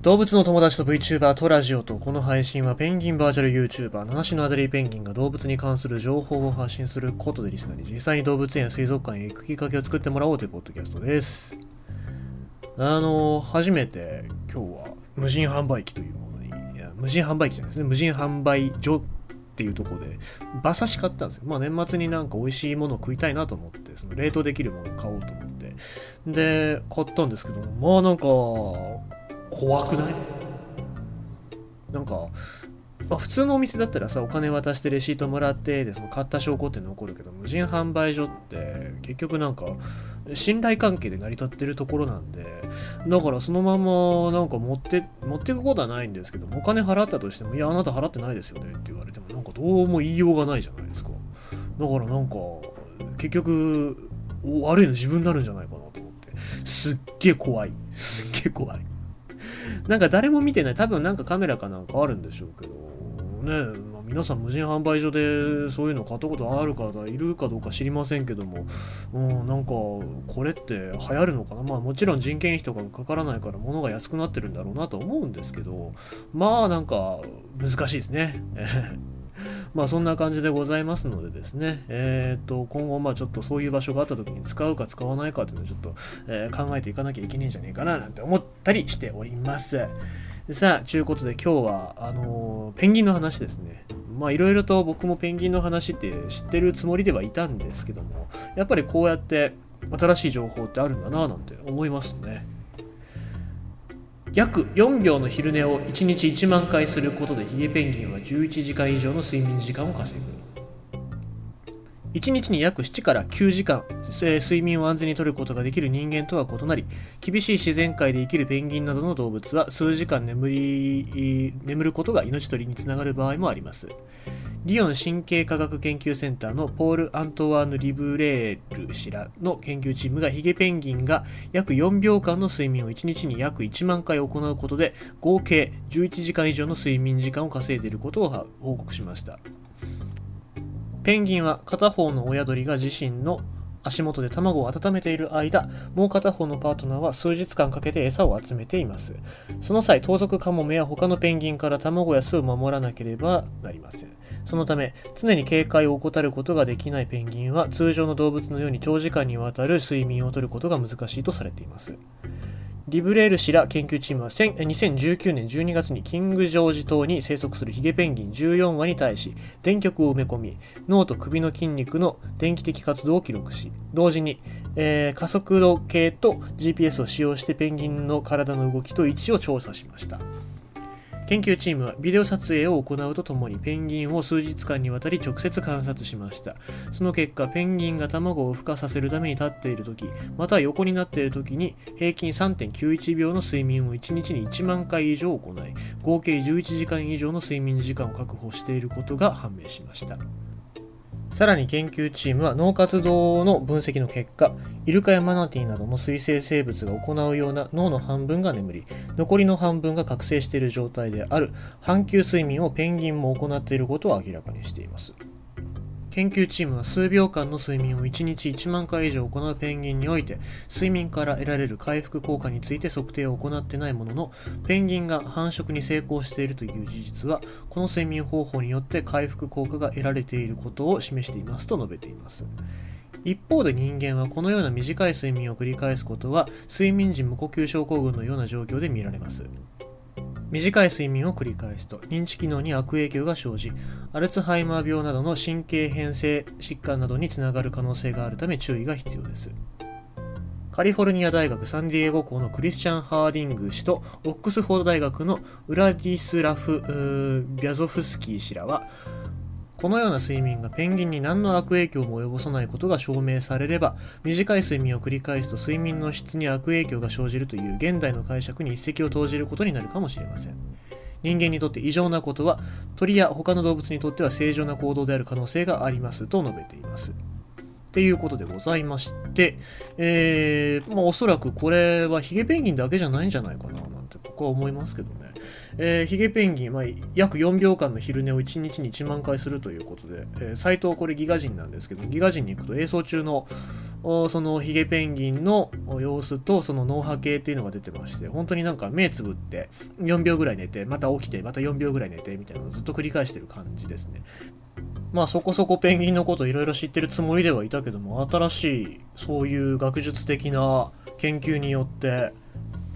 動物の友達と VTuber とラジオとこの配信はペンギンバーチャル YouTuber 七種のアデリーペンギンが動物に関する情報を発信することでリスナーに実際に動物園や水族館へ行くきっかけを作ってもらおうというポッドキャストです。あの初めて今日は無人販売機というものにいや無人販売機じゃないですね。無人販売所っていうとこで馬刺し買ったんですよ。まあ年末になんか美味しいものを食いたいなと思ってその冷凍できるものを買おうと思って。で買ったんですけどもまあなんか怖くない？なんか、まあ、普通のお店だったらさお金渡してレシートもらってでその買った証拠って残るけど無人販売所って結局なんか信頼関係で成り立ってるところなんでだからそのままなんか持って持っていくことはないんですけどお金払ったとしてもいやあなた払ってないですよねって言われてもなんかどうも言いようがないじゃないですか。だからなんか結局悪いの自分になるんじゃないかなと思って。すっげえ怖い。すっげえ怖い。なんか誰も見てない。多分なんかカメラかなんかあるんでしょうけど、ね、まあ、皆さん無人販売所でそういうの買ったことある方いるかどうか知りませんけども、うん、なんかこれって流行るのかな。まあもちろん人件費とかかからないから物が安くなってるんだろうなと思うんですけど、まあなんか難しいですね。まあそんな感じでございますのでですね、えっ、ー、と、今後まあちょっとそういう場所があった時に使うか使わないかっていうのをちょっと、えー、考えていかなきゃいけないんじゃないかななんて思ったりしております。さあ、ちゅうことで今日は、あのー、ペンギンの話ですね。まあいろいろと僕もペンギンの話って知ってるつもりではいたんですけども、やっぱりこうやって新しい情報ってあるんだななんて思いますね。約4秒の昼寝を1日1万回することでヒゲペンギンは11時間以上の睡眠時間を稼ぐ。1日に約7から9時間え、睡眠を安全にとることができる人間とは異なり厳しい自然界で生きるペンギンなどの動物は数時間眠り眠ることが命取りにつながる場合もあります。リヨン神経科学研究センターのポール・アントワーヌ・リブレール氏らの研究チームがヒゲペンギンが約4秒間の睡眠を1日に約1万回行うことで合計11時間以上の睡眠時間を稼いでいることを報告しました。ペンギンは片方の親鳥が自身の足元で卵を温めている間、もう片方のパートナーは数日間かけて餌を集めています。その際、盗賊カモメや他のペンギンから卵や巣を守らなければなりません。そのため、常に警戒を怠ることができないペンギンは、通常の動物のように長時間にわたる睡眠をとることが難しいとされています。リブレール氏ら研究チームは2019年12月にキングジョージ島に生息するヒゲペンギン14羽に対し電極を埋め込み脳と首の筋肉の電気的活動を記録し同時に、えー、加速度計と GPS を使用してペンギンの体の動きと位置を調査しました。研究チームはビデオ撮影を行うとともにペンギンを数日間にわたり直接観察しました。その結果ペンギンが卵を孵化させるために立っている時または横になっている時に平均3.91秒の睡眠を1日に1万回以上行い合計11時間以上の睡眠時間を確保していることが判明しました。さらに研究チームは脳活動の分析の結果、イルカやマナティーなどの水生生物が行うような脳の半分が眠り、残りの半分が覚醒している状態である半球睡眠をペンギンも行っていることを明らかにしています。研究チームは数秒間の睡眠を1日1万回以上行うペンギンにおいて睡眠から得られる回復効果について測定を行ってないもののペンギンが繁殖に成功しているという事実はこの睡眠方法によって回復効果が得られていることを示していますと述べています。一方で人間はこのような短い睡眠を繰り返すことは睡眠時無呼吸症候群のような状況で見られます。短い睡眠を繰り返すと認知機能に悪影響が生じアルツハイマー病などの神経変性疾患などにつながる可能性があるため注意が必要です。カリフォルニア大学サンディエゴ校のクリスチャン・ハーディング氏とオックスフォード大学のウラディスラフ・ビャゾフスキー氏らはこのような睡眠がペンギンに何の悪影響も及ぼさないことが証明されれば短い睡眠を繰り返すと睡眠の質に悪影響が生じるという現代の解釈に一石を投じることになるかもしれません。人間にとって異常なことは鳥や他の動物にとっては正常な行動である可能性がありますと述べています。っていうことでございまして、えー、まあ、おそらくこれはヒゲペンギンだけじゃないんじゃないかな。なんて僕は思いますけどね。えー、ヒゲペンギン、まあ、約4秒間の昼寝を1日に1万回するということで、えー、サイトこれギガ人なんですけど、ギガ人に行くと映像中のそのヒゲペンギンの様子とその脳波計っていうのが出てまして本当になんか目つぶって4秒ぐらい寝てまた起きてまた4秒ぐらい寝てみたいなのをずっと繰り返してる感じですねまあそこそこペンギンのこといろいろ知ってるつもりではいたけども新しいそういう学術的な研究によって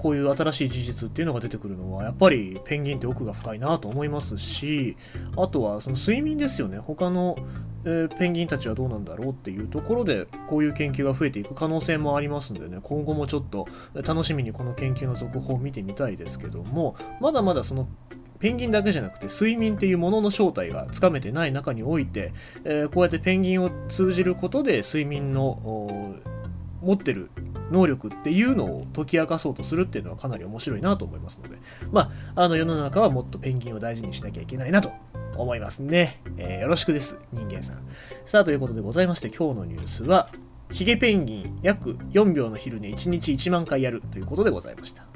こういう新しい事実っていうのが出てくるのはやっぱりペンギンって奥が深いなと思いますしあとはその睡眠ですよね。他の、えー、ペンギンたちはどうなんだろうっていうところでこういう研究が増えていく可能性もありますんでね。今後もちょっと楽しみにこの研究の続報を見てみたいですけどもまだまだそのペンギンだけじゃなくて睡眠っていうものの正体がつかめてない中において、えー、こうやってペンギンを通じることで睡眠の持ってる能力っていうのを解き明かそうとするっていうのはかなり面白いなと思いますので、まあ、あの世の中はもっとペンギンを大事にしなきゃいけないなと思いますね。えー、よろしくです、人間さん。さあ、ということでございまして、今日のニュースは、ヒゲペンギン約4秒の昼寝1日1万回やるということでございました。